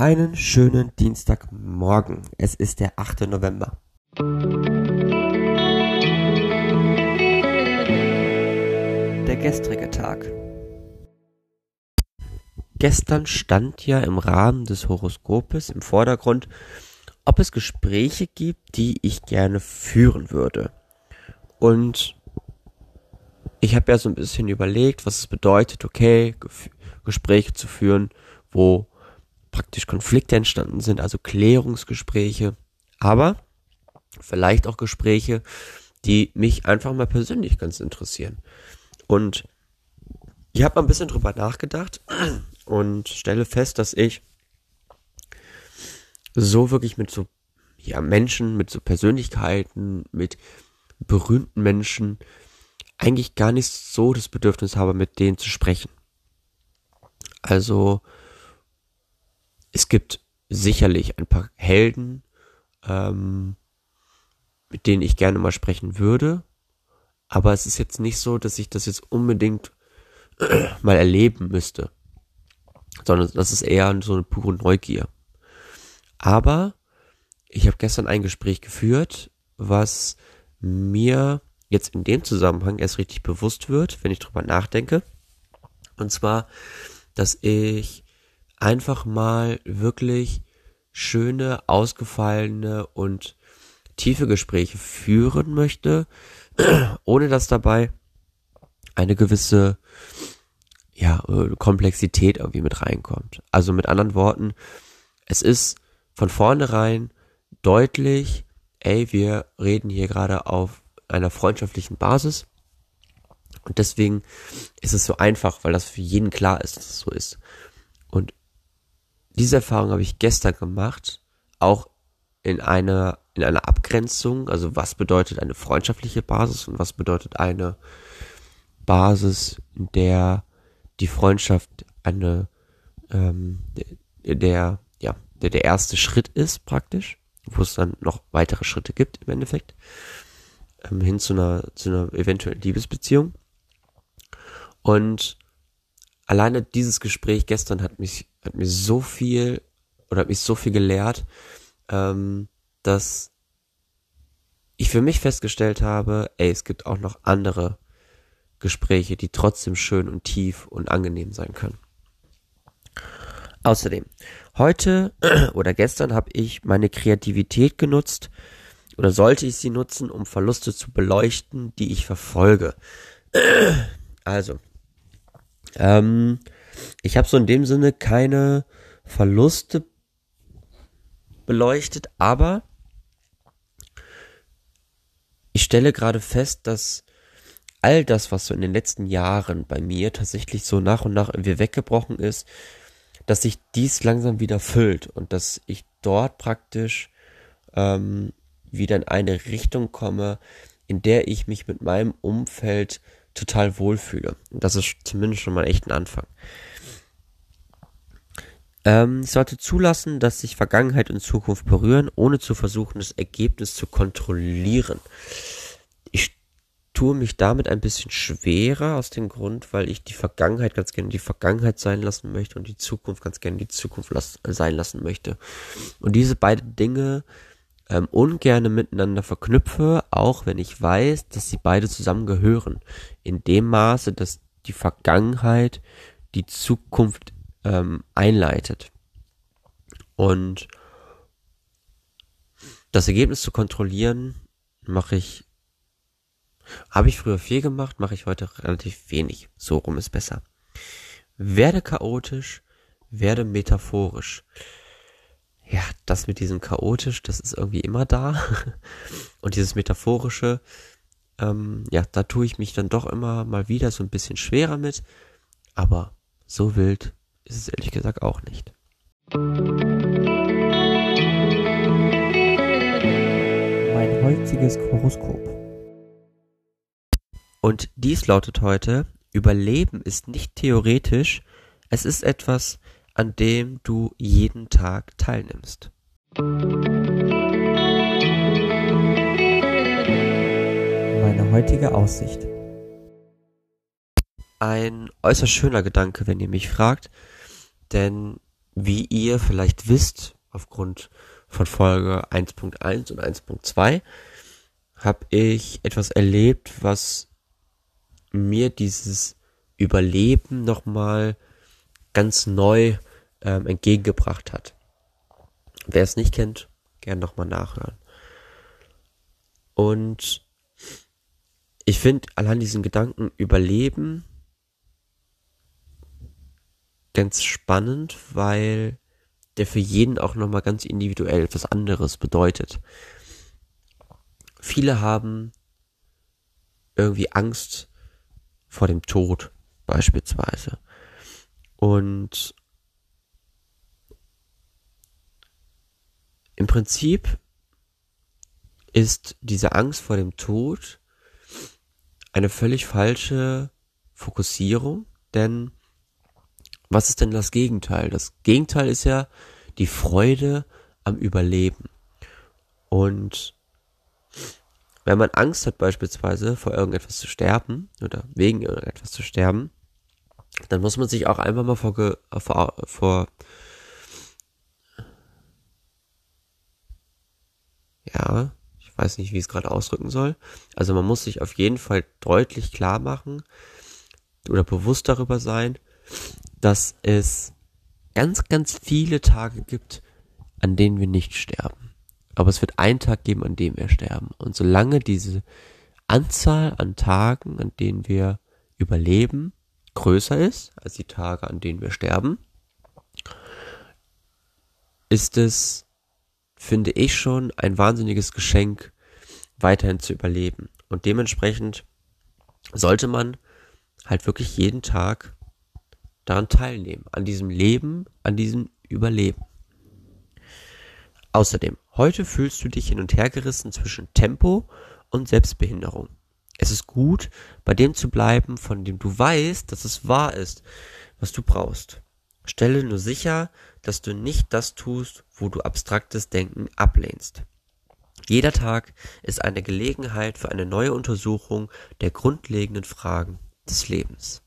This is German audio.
Einen schönen Dienstagmorgen. Es ist der 8. November. Der gestrige Tag. Gestern stand ja im Rahmen des Horoskopes im Vordergrund, ob es Gespräche gibt, die ich gerne führen würde. Und ich habe ja so ein bisschen überlegt, was es bedeutet, okay, Gespräche zu führen, wo praktisch Konflikte entstanden sind, also Klärungsgespräche, aber vielleicht auch Gespräche, die mich einfach mal persönlich ganz interessieren. Und ich habe mal ein bisschen drüber nachgedacht und stelle fest, dass ich so wirklich mit so ja, Menschen, mit so Persönlichkeiten, mit berühmten Menschen eigentlich gar nicht so das Bedürfnis habe, mit denen zu sprechen. Also es gibt sicherlich ein paar Helden, ähm, mit denen ich gerne mal sprechen würde. Aber es ist jetzt nicht so, dass ich das jetzt unbedingt mal erleben müsste. Sondern das ist eher so eine pure Neugier. Aber ich habe gestern ein Gespräch geführt, was mir jetzt in dem Zusammenhang erst richtig bewusst wird, wenn ich drüber nachdenke. Und zwar, dass ich einfach mal wirklich schöne, ausgefallene und tiefe Gespräche führen möchte, ohne dass dabei eine gewisse ja, äh, Komplexität irgendwie mit reinkommt. Also mit anderen Worten, es ist von vornherein deutlich, ey, wir reden hier gerade auf einer freundschaftlichen Basis. Und deswegen ist es so einfach, weil das für jeden klar ist, dass es so ist. Diese Erfahrung habe ich gestern gemacht, auch in einer, in einer Abgrenzung, also was bedeutet eine freundschaftliche Basis und was bedeutet eine Basis, in der die Freundschaft eine, ähm, der, ja, der, der erste Schritt ist praktisch, wo es dann noch weitere Schritte gibt im Endeffekt, ähm, hin zu einer, zu einer eventuellen Liebesbeziehung. Und alleine dieses Gespräch gestern hat mich, hat mir so viel oder hat mich so viel gelehrt, ähm, dass ich für mich festgestellt habe, ey, es gibt auch noch andere Gespräche, die trotzdem schön und tief und angenehm sein können. Außerdem, heute oder gestern habe ich meine Kreativität genutzt oder sollte ich sie nutzen, um Verluste zu beleuchten, die ich verfolge. Also, ähm, ich habe so in dem Sinne keine Verluste beleuchtet, aber ich stelle gerade fest, dass all das, was so in den letzten Jahren bei mir tatsächlich so nach und nach irgendwie weggebrochen ist, dass sich dies langsam wieder füllt und dass ich dort praktisch ähm, wieder in eine Richtung komme, in der ich mich mit meinem Umfeld total wohlfühle. Das ist zumindest schon mal echt ein Anfang. Ähm, ich sollte zulassen, dass sich Vergangenheit und Zukunft berühren, ohne zu versuchen, das Ergebnis zu kontrollieren. Ich tue mich damit ein bisschen schwerer aus dem Grund, weil ich die Vergangenheit ganz gerne die Vergangenheit sein lassen möchte und die Zukunft ganz gerne die Zukunft las sein lassen möchte. Und diese beiden Dinge ähm, ungerne miteinander verknüpfe, auch wenn ich weiß, dass sie beide zusammengehören. In dem Maße, dass die Vergangenheit die Zukunft ähm, einleitet. Und das Ergebnis zu kontrollieren, mache ich, habe ich früher viel gemacht, mache ich heute relativ wenig. So rum ist besser. Werde chaotisch, werde metaphorisch ja, das mit diesem chaotisch, das ist irgendwie immer da. Und dieses metaphorische, ähm, ja, da tue ich mich dann doch immer mal wieder so ein bisschen schwerer mit. Aber so wild ist es ehrlich gesagt auch nicht. Mein heutiges Horoskop. Und dies lautet heute, Überleben ist nicht theoretisch, es ist etwas, an dem du jeden Tag teilnimmst. Meine heutige Aussicht. Ein äußerst schöner Gedanke, wenn ihr mich fragt, denn wie ihr vielleicht wisst, aufgrund von Folge 1.1 und 1.2, habe ich etwas erlebt, was mir dieses Überleben nochmal ganz neu ähm, entgegengebracht hat. Wer es nicht kennt, gern nochmal nachhören. Und ich finde allein diesen Gedanken Überleben ganz spannend, weil der für jeden auch nochmal ganz individuell etwas anderes bedeutet. Viele haben irgendwie Angst vor dem Tod beispielsweise. Und im Prinzip ist diese Angst vor dem Tod eine völlig falsche Fokussierung, denn was ist denn das Gegenteil? Das Gegenteil ist ja die Freude am Überleben. Und wenn man Angst hat beispielsweise vor irgendetwas zu sterben oder wegen irgendetwas zu sterben, dann muss man sich auch einfach mal vor, vor, vor ja, ich weiß nicht, wie ich es gerade ausdrücken soll. Also man muss sich auf jeden Fall deutlich klar machen oder bewusst darüber sein, dass es ganz, ganz viele Tage gibt, an denen wir nicht sterben. Aber es wird einen Tag geben, an dem wir sterben. Und solange diese Anzahl an Tagen, an denen wir überleben, größer ist als die Tage, an denen wir sterben, ist es, finde ich schon, ein wahnsinniges Geschenk, weiterhin zu überleben. Und dementsprechend sollte man halt wirklich jeden Tag daran teilnehmen, an diesem Leben, an diesem Überleben. Außerdem, heute fühlst du dich hin und her gerissen zwischen Tempo und Selbstbehinderung. Es ist gut, bei dem zu bleiben, von dem du weißt, dass es wahr ist, was du brauchst. Stelle nur sicher, dass du nicht das tust, wo du abstraktes Denken ablehnst. Jeder Tag ist eine Gelegenheit für eine neue Untersuchung der grundlegenden Fragen des Lebens.